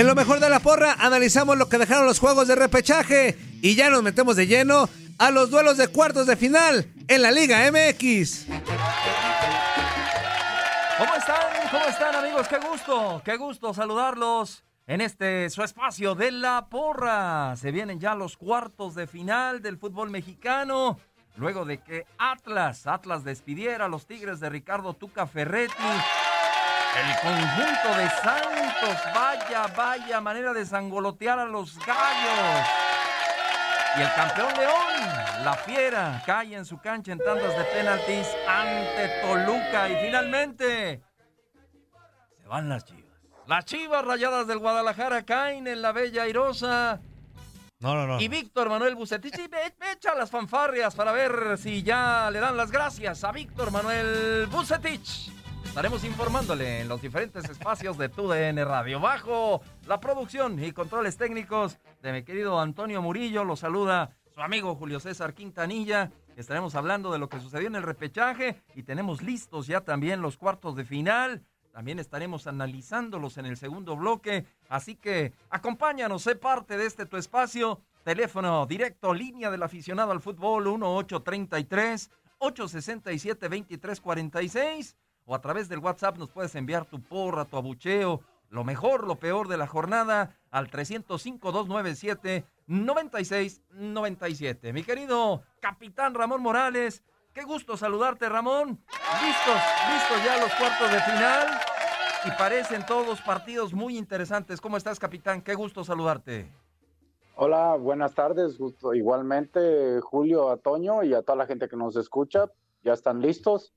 En lo mejor de la porra, analizamos lo que dejaron los juegos de repechaje y ya nos metemos de lleno a los duelos de cuartos de final en la Liga MX. ¿Cómo están? ¿Cómo están amigos? Qué gusto, qué gusto saludarlos en este su espacio de la porra. Se vienen ya los cuartos de final del fútbol mexicano. Luego de que Atlas, Atlas despidiera a los Tigres de Ricardo Tuca Ferretti. El conjunto de Santos, vaya, vaya manera de sangolotear a los gallos. Y el campeón León, la fiera, cae en su cancha en tandas de penaltis ante Toluca. Y finalmente, se van las chivas. Las chivas rayadas del Guadalajara caen en la bella airosa. No, no, no. Y Víctor Manuel Bucetich, echa las fanfarrias para ver si ya le dan las gracias a Víctor Manuel Bucetich. Estaremos informándole en los diferentes espacios de TUDN Radio. Bajo la producción y controles técnicos de mi querido Antonio Murillo, lo saluda su amigo Julio César Quintanilla. Estaremos hablando de lo que sucedió en el repechaje y tenemos listos ya también los cuartos de final. También estaremos analizándolos en el segundo bloque. Así que acompáñanos, sé parte de este tu espacio. Teléfono directo, línea del aficionado al fútbol 1833 867 2346 o a través del WhatsApp nos puedes enviar tu porra, tu abucheo, lo mejor, lo peor de la jornada al 305-297-9697. Mi querido capitán Ramón Morales, qué gusto saludarte Ramón. Listos, listos ya los cuartos de final y parecen todos partidos muy interesantes. ¿Cómo estás capitán? Qué gusto saludarte. Hola, buenas tardes. Igualmente, Julio, a y a toda la gente que nos escucha. ¿Ya están listos?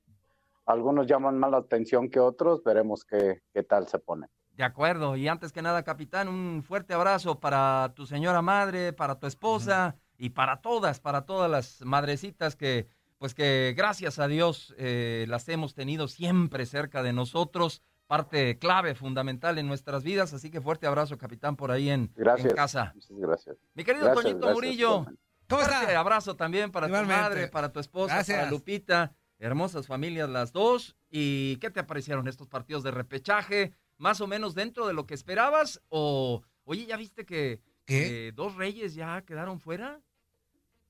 Algunos llaman más la atención que otros, veremos qué, qué tal se pone. De acuerdo, y antes que nada, capitán, un fuerte abrazo para tu señora madre, para tu esposa y para todas, para todas las madrecitas que, pues que gracias a Dios eh, las hemos tenido siempre cerca de nosotros, parte clave, fundamental en nuestras vidas, así que fuerte abrazo, capitán, por ahí en, Gracias. en casa. Muchas gracias. Mi querido Gracias, Toñito gracias, Murillo. ¿Cómo fuerte está? abrazo también para Igualmente. tu madre, para tu esposa, Gracias. para Lupita, hermosas familias las dos. ¿Y qué te aparecieron estos partidos de repechaje? ¿Más o menos dentro de lo que esperabas? ¿O, oye, ya viste que, que dos reyes ya quedaron fuera?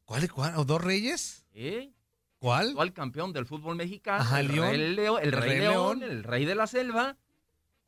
¿Cuál y cuál? ¿O dos reyes? ¿Eh? ¿Cuál? Actual campeón del fútbol mexicano. Ajá, el León. Rey Leo- el El Rey Rey León, León. el Rey de la Selva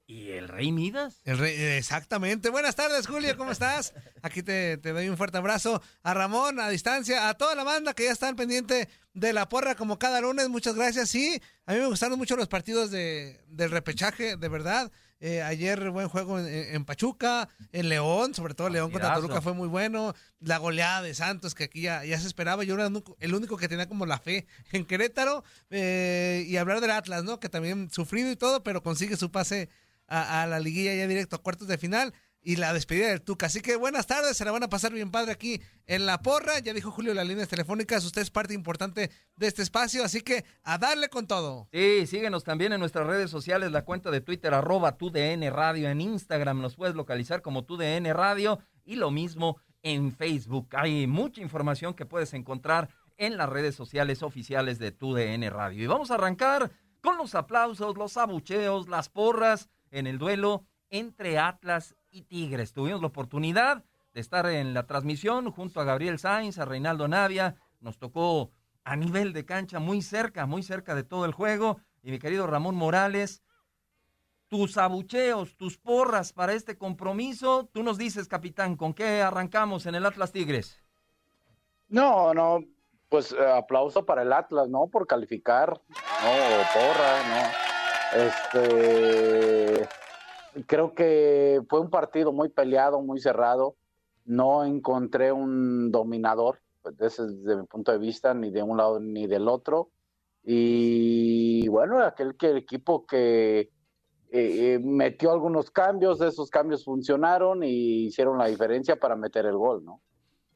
y el Rey Midas. El rey- exactamente. Buenas tardes, Julio, ¿cómo estás? Aquí te, te doy un fuerte abrazo. A Ramón, a distancia, a toda la banda que ya está al pendiente de la porra como cada lunes. Muchas gracias. Sí, a mí me gustaron mucho los partidos de, del repechaje, de verdad. Eh, ayer buen juego en, en Pachuca, en León, sobre todo León contra. Toluca fue muy bueno. La goleada de Santos, que aquí ya, ya se esperaba. Yo era el único- el único que tenía como la fe en Querétaro. Eh, y hablar del Atlas, ¿no? Que también sufrido y todo, pero consigue su pase a, la liguilla ya directo a cuartos de final y la despedida del Tuca. Así que buenas tardes, se la van a pasar bien padre aquí en La Porra. Ya dijo Julio las líneas telefónicas, usted es parte importante de este espacio, así que a darle con todo. Sí, síguenos también en nuestras redes sociales, la cuenta de Twitter, arroba TUDN Radio, en Instagram nos puedes localizar como TUDN Radio y lo mismo en Facebook. Hay mucha información que puedes encontrar en las redes sociales oficiales de TUDN Radio. Y vamos a arrancar con los aplausos, los abucheos, las porras en el duelo entre Atlas y Tigres. Tuvimos la oportunidad de estar en la transmisión junto a Gabriel Sainz, a Reinaldo Navia. Nos tocó a nivel de cancha, muy cerca, muy cerca de todo el juego. Y mi querido Ramón Morales, tus abucheos, tus porras para este compromiso. Tú nos dices, capitán, ¿con qué arrancamos en el Atlas Tigres? No, no, pues eh, aplauso para el Atlas, ¿no? Por calificar, ¿no? Porra, ¿no? Este, creo que fue un partido muy peleado, muy cerrado. No encontré un dominador, pues, desde, desde mi punto de vista, ni de un lado ni del otro. Y bueno, aquel que el equipo que eh, eh, metió algunos cambios, esos cambios funcionaron y hicieron la diferencia para meter el gol, ¿no?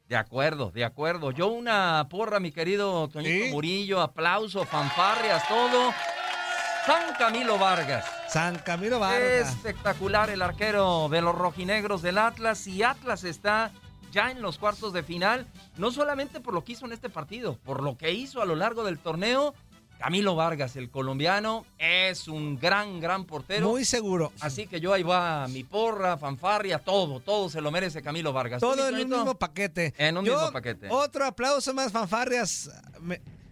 De acuerdo, de acuerdo. Yo una porra, mi querido Toñito Murillo, aplauso, fanfarrias, todo. San Camilo Vargas. San Camilo Vargas. Espectacular el arquero de los rojinegros del Atlas y Atlas está ya en los cuartos de final, no solamente por lo que hizo en este partido, por lo que hizo a lo largo del torneo Camilo Vargas, el colombiano, es un gran, gran portero. Muy seguro. Así que yo ahí va mi porra, fanfarria, todo, todo se lo merece Camilo Vargas. Todo en un mismo paquete. En un mismo paquete. Otro aplauso más, fanfarrias,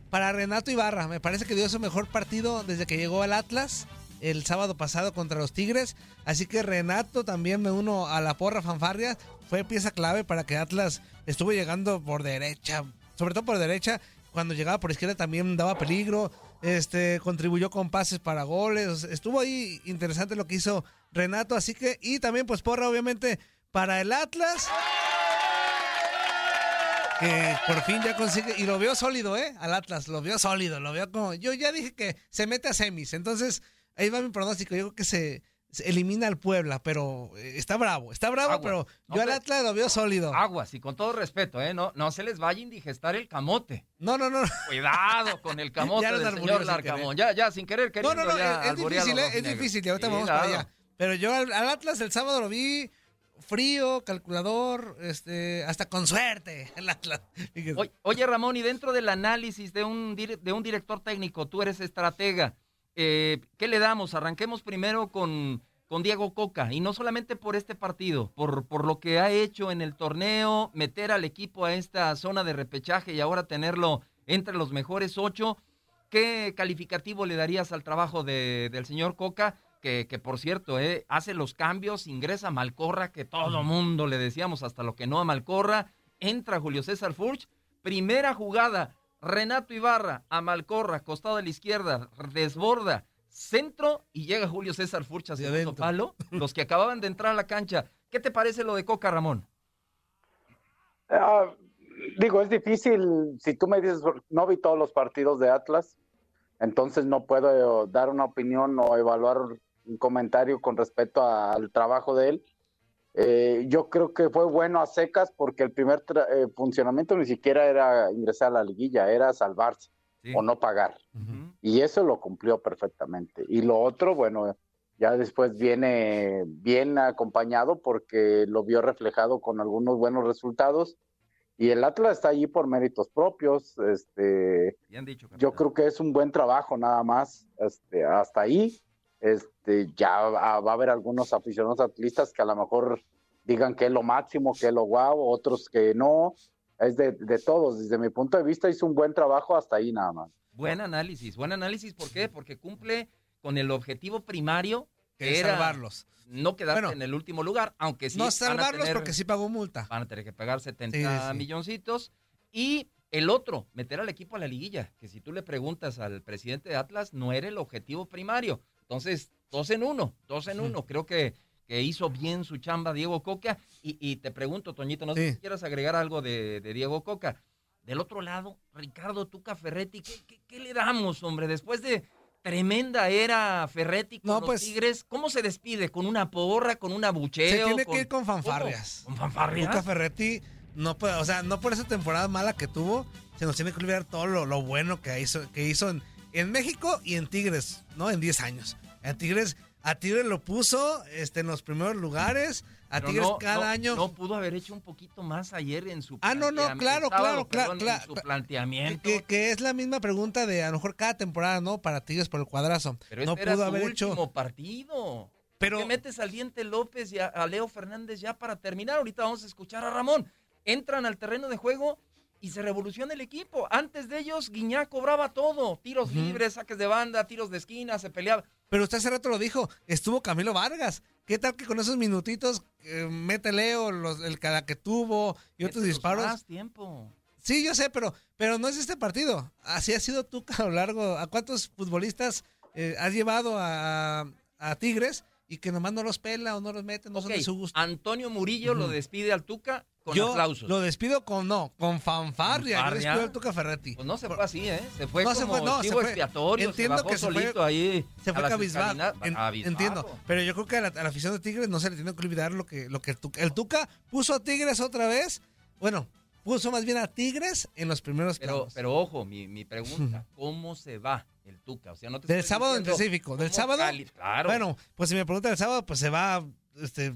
para Renato Ibarra. Me parece que dio su mejor partido desde que llegó al Atlas el sábado pasado contra los Tigres. Así que Renato también me uno a la porra fanfarria. Fue pieza clave para que Atlas estuvo llegando por derecha, sobre todo por derecha, cuando llegaba por izquierda también daba peligro, este contribuyó con pases para goles, estuvo ahí interesante lo que hizo Renato, así que y también pues porra obviamente para el Atlas que por fin ya consigue y lo veo sólido, eh, al Atlas, lo vio sólido, lo veo como yo ya dije que se mete a semis, entonces ahí va mi pronóstico, yo creo que se elimina al Puebla, pero eh, está bravo, está bravo, pero yo al Atlas lo veo sólido. Aguas, y con todo respeto, ¿eh? No, no se les vaya a indigestar el camote. No, no, no. Cuidado con el camote del señor Larcamón. Ya, ya, sin querer, queriendo. No, no, no, es, difícil, ¿eh? es difícil, y ahorita vamos para allá. Pero yo al, Atlas el sábado lo vi frío, calculador, este, hasta con suerte. Oye, Ramón, y dentro del análisis de un, de un director técnico, tú eres estratega, eh, ¿qué le damos? Arranquemos primero con, con Diego Coca, y no solamente por este partido, por, por lo que ha hecho en el torneo, meter al equipo a esta zona de repechaje y ahora tenerlo entre los mejores ocho. ¿Qué calificativo le darías al trabajo de, del señor Coca? Que, que, por cierto, eh, hace los cambios, ingresa Malcorra, que todo mundo le decíamos hasta lo que no a Malcorra, entra Julio César Furch, primera jugada, Renato Ibarra a Malcorra, costado de la izquierda, desborda, centro y llega Julio César Furcha segundo palo, los que acababan de entrar a la cancha. ¿Qué te parece lo de Coca, Ramón? Ah, digo, es difícil, si tú me dices, no vi todos los partidos de Atlas, entonces no puedo dar una opinión o evaluar un comentario con respecto al trabajo de él. Eh, yo creo que fue bueno a secas porque el primer eh, funcionamiento ni siquiera era ingresar a la liguilla, era salvarse o no pagar. Y eso lo cumplió perfectamente. Y lo otro, bueno, ya después viene bien acompañado porque lo vio reflejado con algunos buenos resultados. Y el Atlas está allí por méritos propios. Este, yo creo que es un buen trabajo nada más. Este, hasta ahí, este, ya va, a haber algunos aficionados atlistas que a lo mejor digan que es lo máximo, que es lo guau, otros que no es de, todos. Desde mi punto de vista hizo un buen trabajo hasta ahí nada más. Buen análisis, buen análisis. ¿Por qué? Porque cumple con el objetivo primario que, era salvarlos. No quedarse en el último lugar, aunque sí. No salvarlos porque sí pagó multa. Van a tener que pagar 70 milloncitos. Y el otro, meter al equipo a la liguilla, que si tú le preguntas al presidente de Atlas, no era el objetivo primario. Entonces, dos en uno, dos en uno. Creo que que hizo bien su chamba Diego Coca. Y, te pregunto, Toñito, no sé si quieras agregar algo de, Diego Coca. Del otro lado, Ricardo Tuca Ferretti, ¿qué, le damos, hombre? Después de tremenda era Ferretti con los pues Tigres, ¿cómo se despide? ¿Con una porra, con una bucheo? Se tiene que ir con fanfarrias. ¿Con fanfarrias? Tuca Ferretti, no puede, o sea, no por esa temporada mala que tuvo, se nos tiene que olvidar todo lo, bueno que hizo, que hizo en, en México y en Tigres, ¿no? En 10 años. En Tigres a Tigres lo puso este, en los primeros lugares. A Tigres cada año. No pudo haber hecho un poquito más ayer en su. Ah, no, no, claro, claro, claro. su planteamiento. Que, es la misma pregunta de a lo mejor cada temporada, ¿no? Para Tigres por el cuadrazo. Pero no este pudo haber último hecho. partido. Pero. metes al Diente López y a, Leo Fernández ya para terminar. Ahorita vamos a escuchar a Ramón. Entran al terreno de juego y se revoluciona el equipo. Antes de ellos, Guiñá cobraba todo: tiros libres, saques de banda, tiros de esquina, se peleaba. Pero usted hace rato lo dijo, estuvo Camilo Vargas. ¿Qué tal que con esos minutitos eh, mete Leo los, el cada que tuvo y otros disparos? Más tiempo. Sí, yo sé, pero, pero no es este partido. Así ha sido tú a lo largo. ¿A cuántos futbolistas eh, has llevado a, Tigres y que nomás no los pela o no los mete, no son de su gusto? Antonio Murillo lo despide al Tuca con Yo aplausos. lo despido con, no, con fanfarria. Yo ¿Fanfarria? despido al Tuca Ferretti. Pues no se fue así, ¿eh? Se fue No como se fue, no, se chivo fue. expiatorio, Entiendo se bajó que se fue- solito ahí Se fue cabizbajo. En- entiendo. Pero yo creo que a la, a la afición de Tigres no se le tiene que olvidar lo que, lo que el, Tuca, el Tuca puso a Tigres otra vez. Bueno, puso más bien a Tigres en los primeros Pero, pero ojo, mi, mi pregunta, ¿cómo se va el Tuca? O sea, no te Del sábado en específico. Del sábado. cali- Claro. Bueno, pues si me preguntan el sábado, pues se va, este,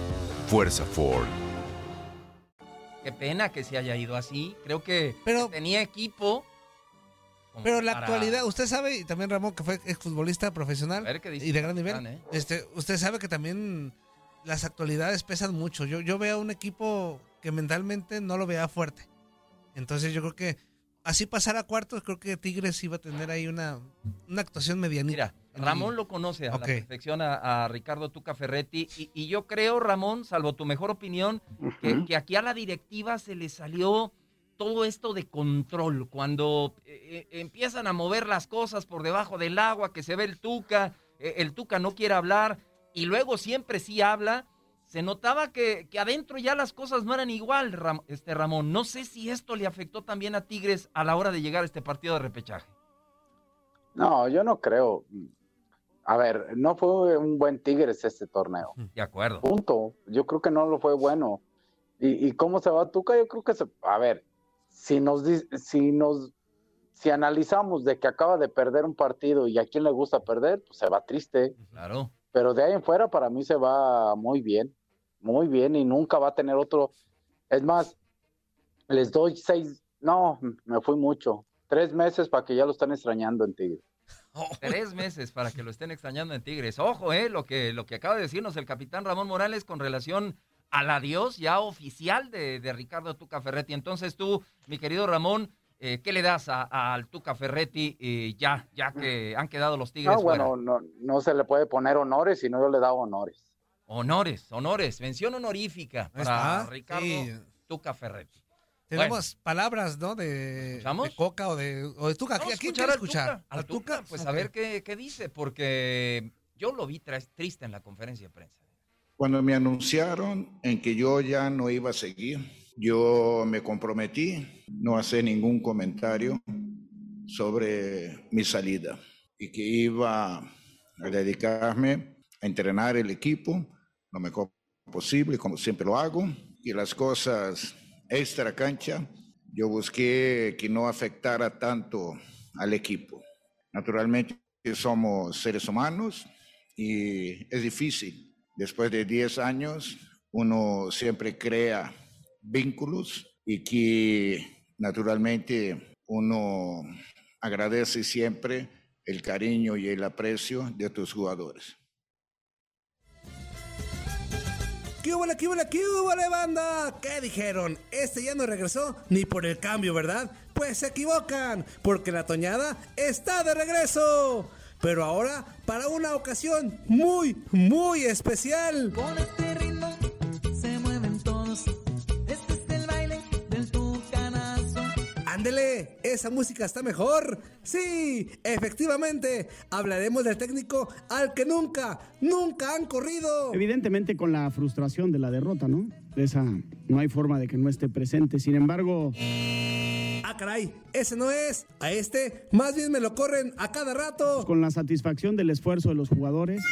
Fuerza Ford. Qué pena que se haya ido así. Creo que Pero- tenía equipo. Pero la para- actualidad, usted sabe, y también Ramón, que fue exfutbolista profesional y de gran nivel, ¿eh? este, usted sabe que también las actualidades pesan mucho. Yo, yo veo un equipo que mentalmente no lo vea fuerte. Entonces yo creo que así pasar a cuartos, creo que Tigres iba a tener ahí una, una actuación medianita. Mira, Ramón lo conoce a la perfección a, a Ricardo Tuca Ferretti y, y yo creo, Ramón, salvo tu mejor opinión, que, aquí a la directiva se le salió todo esto de control, cuando eh, eh, empiezan a mover las cosas por debajo del agua, que se ve el Tuca, eh, el Tuca no quiere hablar y luego siempre sí habla, se notaba que, que adentro ya las cosas no eran igual, Ram- este Ramón. No sé si esto le afectó también a Tigres a la hora de llegar a este partido de repechaje. No, yo no creo. A ver, no fue un buen Tigres este torneo. De acuerdo. Punto. Yo creo que no lo fue bueno. ¿Y, y cómo se va Tuca? Yo creo que se. A ver, si nos, si nos. Si analizamos de que acaba de perder un partido y a quién le gusta perder, pues se va triste. Claro. Pero de ahí en fuera, para mí se va muy bien. Muy bien y nunca va a tener otro. Es más, les doy seis. No, me fui mucho. Tres meses para que ya lo están extrañando en Tigres. Tres meses para que lo estén extrañando en Tigres. Ojo, eh, lo que, lo que acaba de decirnos el capitán Ramón Morales con relación al adiós ya oficial de, de Ricardo Tuca Ferretti. Entonces tú, mi querido Ramón, eh, ¿qué le das a- al Tuca Ferretti eh, ya, ya que han quedado los Tigres No, fuera? bueno, no, no se le puede poner honores, sino yo le daba honores. Honores, honores, mención honorífica para está, Ricardo sí. Tuca Ferretti. Tenemos palabras, ¿no? De, de Coca o de, o de Tuca. ¿A Vamos a quién escuchar quiere escuchar? Tuca, al Tuca, pues a Ok. ver qué, qué dice, porque yo lo vi triste en la conferencia de prensa. Cuando me anunciaron en que yo ya no iba a seguir, yo me comprometí no hacer ningún comentario sobre mi salida y que iba a dedicarme a entrenar el equipo lo mejor posible, como siempre lo hago, y las cosas extra cancha, yo busqué que no afectara tanto al equipo. Naturalmente somos seres humanos y es difícil. Después de 10 años, uno siempre crea vínculos y que naturalmente uno agradece siempre el cariño y el aprecio de tus jugadores. ¿Qué hubo, qué hubo, qué hubo, banda? ¿Qué dijeron? Este ya no regresó ni por el cambio, ¿verdad? Pues se equivocan, porque la toñada está de regreso. Pero ahora para una ocasión muy, muy especial. Con Ándele, esa música está mejor. Sí, efectivamente, hablaremos del técnico al que nunca, nunca han corrido. Evidentemente con la frustración de la derrota, ¿no? Esa no hay forma de que no esté presente. Sin embargo, Ah, caray, ese no es. A este, más bien me lo corren a cada rato. con la satisfacción del esfuerzo de los jugadores,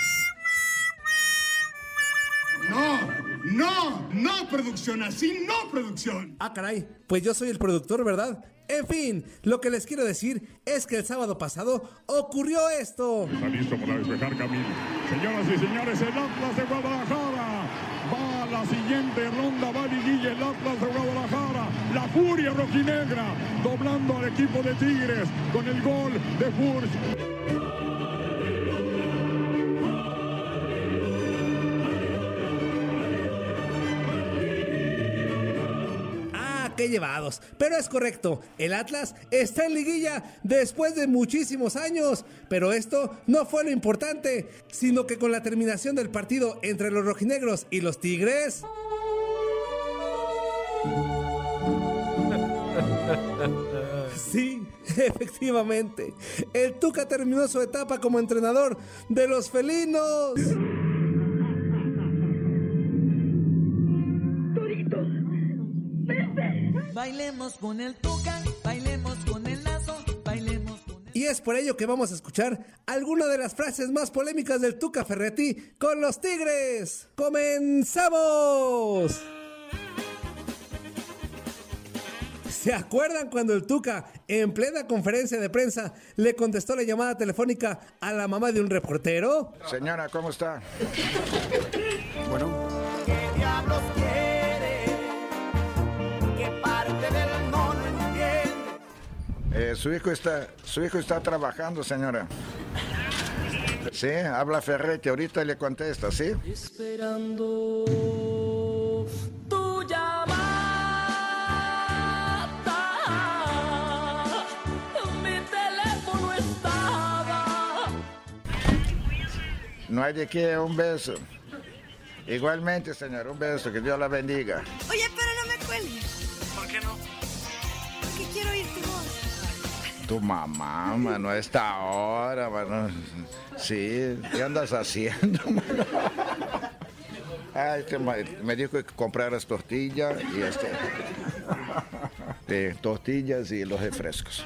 No, no, producción, así no producción. Ah, caray, pues yo soy el productor, ¿verdad? En fin, lo que les quiero decir es que el sábado pasado ocurrió esto. Está listo para despejar Camilo. Señoras y señores, el Atlas de Guadalajara va a la siguiente ronda. Va Liguilla, el Atlas de Guadalajara. La furia rojinegra doblando al equipo de Tigres con el gol de Furch. Llevados. Pero es correcto, el Atlas está en liguilla después de muchísimos años. Pero esto no fue lo importante, sino que con la terminación del partido entre los rojinegros y los Tigres... Sí, efectivamente. El Tuca terminó su etapa como entrenador de los felinos. Bailemos con el Tuca, bailemos con el lazo, bailemos con el... Y es por ello que vamos a escuchar alguna de las frases más polémicas del Tuca Ferretti con los Tigres. ¡Comenzamos! ¿Se acuerdan cuando el Tuca, en plena conferencia de prensa, le contestó la llamada telefónica a la mamá de un reportero? Señora, ¿cómo está? Bueno, Eh, su hijo está, su hijo está trabajando, señora. Sí, habla Ferretti, ahorita le contesta, ¿sí? Esperando tu llamada. Mi teléfono estaba. No hay de qué, un beso. Igualmente, señor, un beso, que Dios la bendiga. Oye, Tu mamá, mano, a esta hora, mano. Sí, ¿qué andas haciendo, mano? Ay, este ma- me dijo que compraras tortillas y este. de tortillas y los refrescos.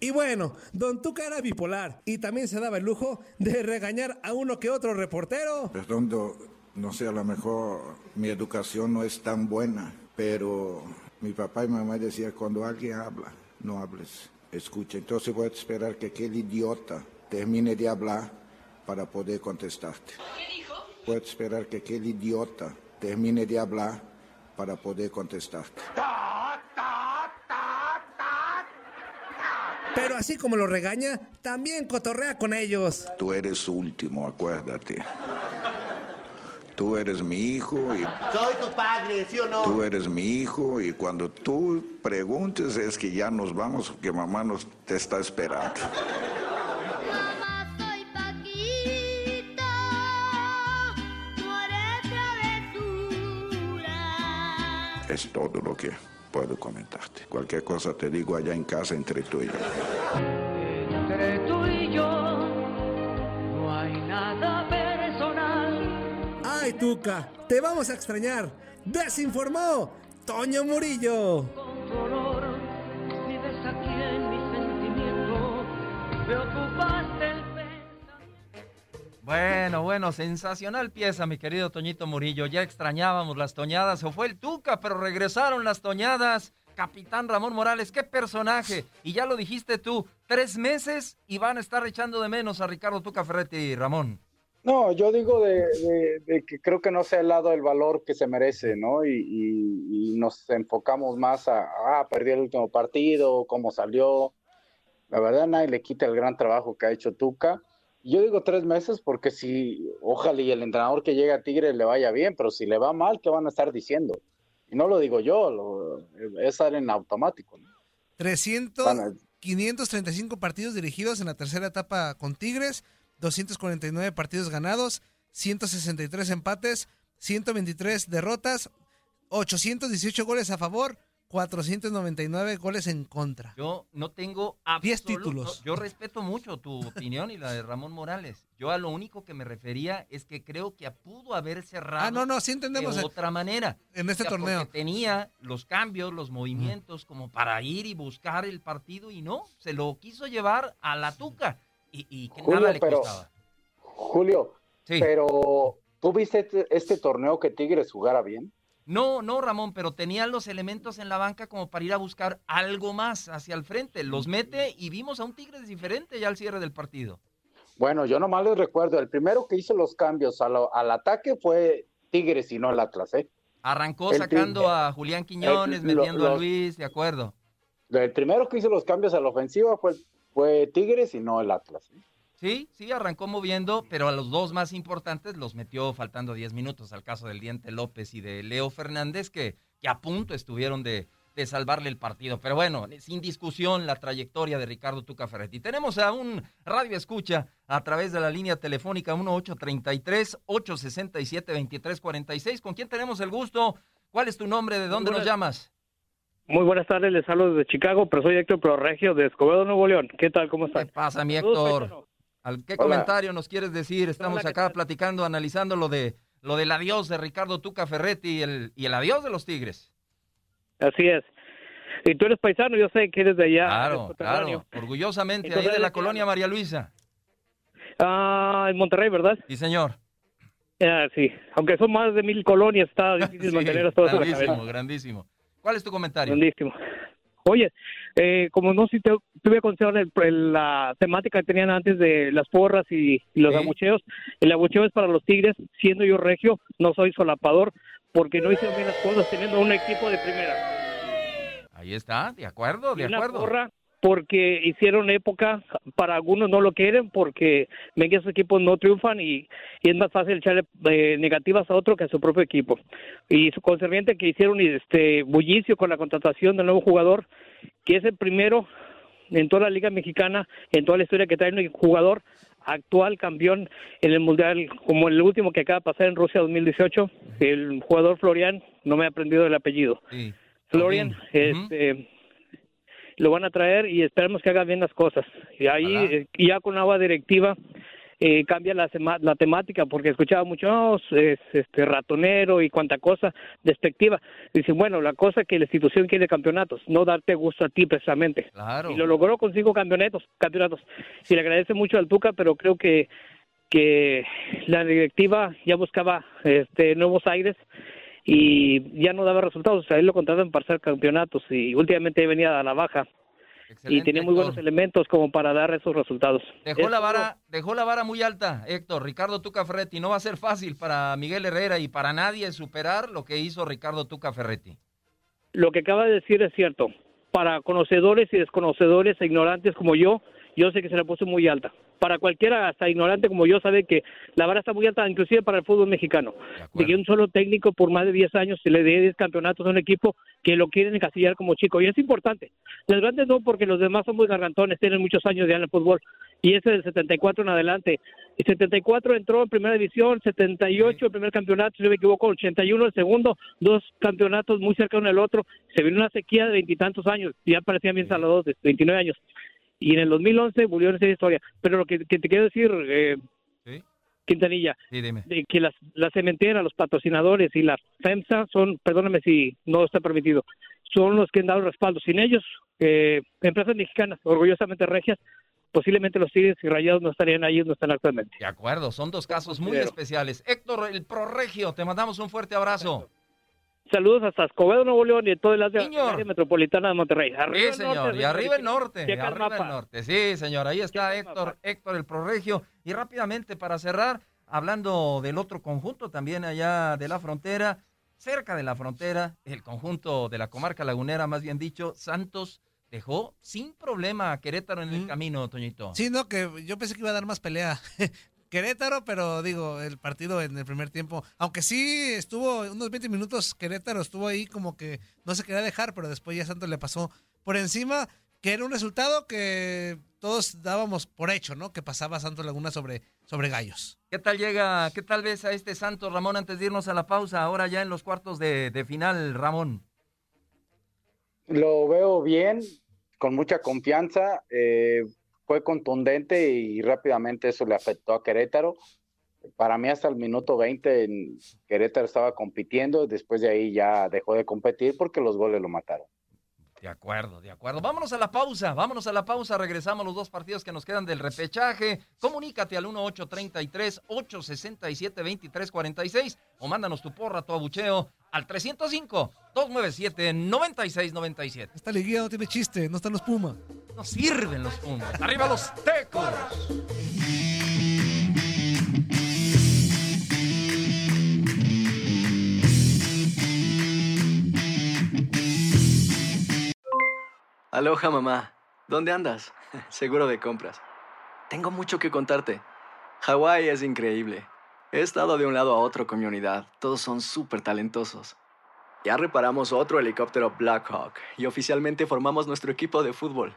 Y bueno, Don Tuca era bipolar y también se daba el lujo de regañar a uno que otro reportero. Perdón, do- no sé, a lo mejor mi educación no es tan buena, pero mi papá y mamá decían, cuando alguien habla, no hables, escucha. Entonces voy a esperar que aquel idiota termine de hablar para poder contestarte. ¿Qué dijo? Voy a esperar que aquel idiota termine de hablar para poder contestarte. Pero así como lo regaña, también cotorrea con ellos. Tú eres último, acuérdate. Tú eres mi hijo y Soy tu padre, ¿sí o no? Tú eres mi hijo y cuando tú preguntes es que ya nos vamos, que mamá nos te está esperando. Es todo lo que puedo comentarte. Cualquier cosa te digo allá en casa entre tú y yo. Tuca! ¡Te vamos a extrañar! ¡Desinformó! ¡Toño Murillo! Con tu olor vives aquí en mi sentimiento. Me ocupaste el Bueno, bueno, sensacional pieza, mi querido Toñito Murillo. Ya extrañábamos las toñadas, o fue el Tuca, pero regresaron las toñadas. Capitán Ramón Morales, qué personaje. Y ya lo dijiste tú, tres meses y van a estar echando de menos a Ricardo Tuca Ferretti, Ramón. No, yo digo de, de- de que creo que no se ha dado el valor que se merece, ¿no? Y, y- y nos enfocamos más a, ah, perdió el último partido, cómo salió. La verdad, nadie le quita el gran trabajo que ha hecho Tuca. Yo digo tres meses porque si, ojalá y el entrenador que llega a Tigre le vaya bien, pero si le va mal, ¿qué van a estar diciendo? Y no lo digo yo, lo, es en automático. ¿no? 300, Van a- 535 partidos dirigidos en la tercera etapa con Tigres, 249 partidos ganados, 163 empates, 123 derrotas, 818 goles a favor, 499 goles en contra. Yo no tengo 10 absoluto- títulos. Yo respeto mucho tu opinión y la de Ramón Morales. Yo a lo único que me refería es que creo que pudo haber cerrado Ah, no, no, sí entendemos. de otra manera. En este O sea, torneo. tenía los cambios, los movimientos como para ir y buscar el partido y no, se lo quiso llevar a la tuca y, y que Julio, nada le pero- costaba. Julio, pero ¿tú viste este, este torneo que Tigres jugara bien? No, no, Ramón, pero tenía los elementos en la banca como para ir a buscar algo más hacia el frente. Los mete y vimos a un Tigres diferente ya al cierre del partido. Bueno, yo nomás les recuerdo, el primero que hizo los cambios a lo- al ataque fue Tigres y no el Atlas, ¿eh? Arrancó El sacando Tigre- a Julián Quiñones, el- metiendo a Luis, de acuerdo. El primero que hizo los cambios a la ofensiva fue, fue Tigres y no el Atlas. ¿eh? Sí, sí, arrancó moviendo, pero a los dos más importantes los metió faltando 10 minutos, al caso del Diente López y de Leo Fernández, que, que a punto estuvieron de, de salvarle el partido. Pero bueno, sin discusión la trayectoria de Ricardo Tuca Ferretti. Tenemos a un radio escucha a través de la línea telefónica 1833-867-2346. ¿Con quién tenemos el gusto? ¿Cuál es tu nombre? ¿De dónde nos llamas? Muy buenas tardes, les hablo desde Chicago, pero soy Héctor Proregio de Escobedo, Nuevo León. ¿Qué tal? ¿Cómo están? ¿Qué pasa, mi Héctor? paisano. ¿Al- ¿Qué Hola. comentario nos quieres decir? Estamos Hola, ¿qué acá platicando, analizando lo de lo del adiós de Ricardo Tuca Ferretti y el, y el adiós de los Tigres. Así es. Y tú eres paisano, yo sé que eres de allá. Claro, claro, orgullosamente, ahí Entonces, de la ¿qué colonia María Luisa. Ah, en Monterrey, ¿verdad? Sí, señor. Ah, sí. Aunque son más de mil colonias, está difícil Sí, mantener todas en la grandísimo, grandísimo. ¿Cuál es tu comentario? Grandísimo. Oye, eh, como no si te tuve el- la temática que tenían antes de las porras y, y los Sí. abucheos, el abucheo es para los Tigres, siendo yo regio, no soy solapador, porque no hicieron bien las cosas teniendo un equipo de primera. Ahí está, de acuerdo, Y de una acuerdo. porra porque hicieron época, para algunos no lo quieren, porque ven que esos equipos no triunfan y, y es más fácil echarle eh, negativas a otro que a su propio equipo. Y su concerniente que hicieron este bullicio con la contratación del nuevo jugador, que es el primero en toda la Liga Mexicana, en toda la historia que trae un jugador actual campeón en el Mundial, como el último que acaba de pasar en Rusia 2018, el jugador Florian, no me he aprendido el apellido. Sí. Florian, este, lo van a traer y esperemos que haga bien las cosas. Y ahí, eh, ya con agua directiva, eh, cambia la, la temática, porque escuchaba mucho, "No, es este ratonero y cuanta cosa despectiva. Dicen, bueno, la cosa es que la institución quiere campeonatos, no darte gusto a ti precisamente. Claro. Y lo logró con cinco campeonatos, campeonatos. Y le agradece mucho al Tuca, pero creo que que la directiva ya buscaba este nuevos aires y ya no daba resultados. O sea, él lo contratan para hacer campeonatos y últimamente venía a la baja y tenía muy buenos elementos como para dar esos resultados. Dejó la vara, dejó la vara muy alta, Héctor. Ricardo Tuca Ferretti. No va a ser fácil para Miguel Herrera y para nadie superar lo que hizo Ricardo Tuca Ferretti. Lo que acaba de decir es cierto. Para conocedores y desconocedores e ignorantes como yo, yo sé que se la puso muy alta. Para cualquiera, hasta ignorante como yo, sabe que la vara está muy alta, inclusive para el fútbol mexicano. De que un solo técnico por más de 10 años se le dé 10 campeonatos a un equipo que lo quieren encasillar como chico. Y es importante. Los grandes no, porque los demás son muy gargantones, tienen muchos años ya en el fútbol. Y ese del 74 en adelante. El 74 entró en primera división, 78 el primer campeonato, si no me equivoco, 81 el segundo, dos campeonatos muy cerca uno del otro. Se vino una sequía de veintitantos años, ya parecían bien salados de 29 años. Y en el 2011 volvió a esa historia. Pero lo que, que te quiero decir, eh, Quintanilla, Sí, dime. de que las, las cementeras, los patrocinadores y la FEMSA son, perdóname si no está permitido, son los que han dado respaldo. Sin ellos, eh, empresas mexicanas, orgullosamente regias, posiblemente los Tigres y Rayados no estarían ahí donde están actualmente. De acuerdo, son dos casos muy especiales. Héctor, el Proregio, te mandamos un fuerte abrazo. Saludos hasta Escobedo, Nuevo León y de toda el área, área metropolitana de Monterrey. Arriba Sí, el norte, señor, y arriba el norte, Checa el arriba el mapa. norte. Sí, señor, ahí está Héctor, Héctor el Proregio. Y rápidamente para cerrar, hablando del otro conjunto también allá de la frontera, cerca de la frontera, el conjunto de la comarca lagunera, más bien dicho, Santos dejó sin problema a Querétaro en el camino, Toñito. Sí, no, que yo pensé que iba a dar más pelea. Querétaro, pero digo, el partido en el primer tiempo, aunque sí estuvo unos 20 minutos, Querétaro estuvo ahí como que no se quería dejar, pero después ya Santos le pasó por encima, que era un resultado que todos dábamos por hecho, ¿no? Que pasaba Santos Laguna sobre, sobre Gallos. ¿Qué tal llega, qué tal ves a este Santos, Ramón, antes de irnos a la pausa, ahora ya en los cuartos de, de final, Ramón? Lo veo bien, con mucha confianza. eh, fue contundente y rápidamente eso le afectó a Querétaro. Para mí hasta el minuto 20 en Querétaro estaba compitiendo, después de ahí ya dejó de competir porque los goles lo mataron. De acuerdo, de acuerdo. Vámonos a la pausa, vámonos a la pausa. Regresamos a los dos partidos que nos quedan del repechaje. Comunícate al 1833-867-2346 o mándanos tu porra, tu abucheo al 305-297-9697. Esta liguilla no tiene chiste, no están los Pumas. No sirven los Pumas. ¡Arriba los tecos! Aloha mamá, ¿dónde andas? Seguro de compras. Tengo mucho que contarte. Hawái es increíble. He estado de un lado a otro con mi unidad. Todos son súper talentosos. Ya reparamos otro helicóptero Blackhawk y oficialmente formamos nuestro equipo de fútbol.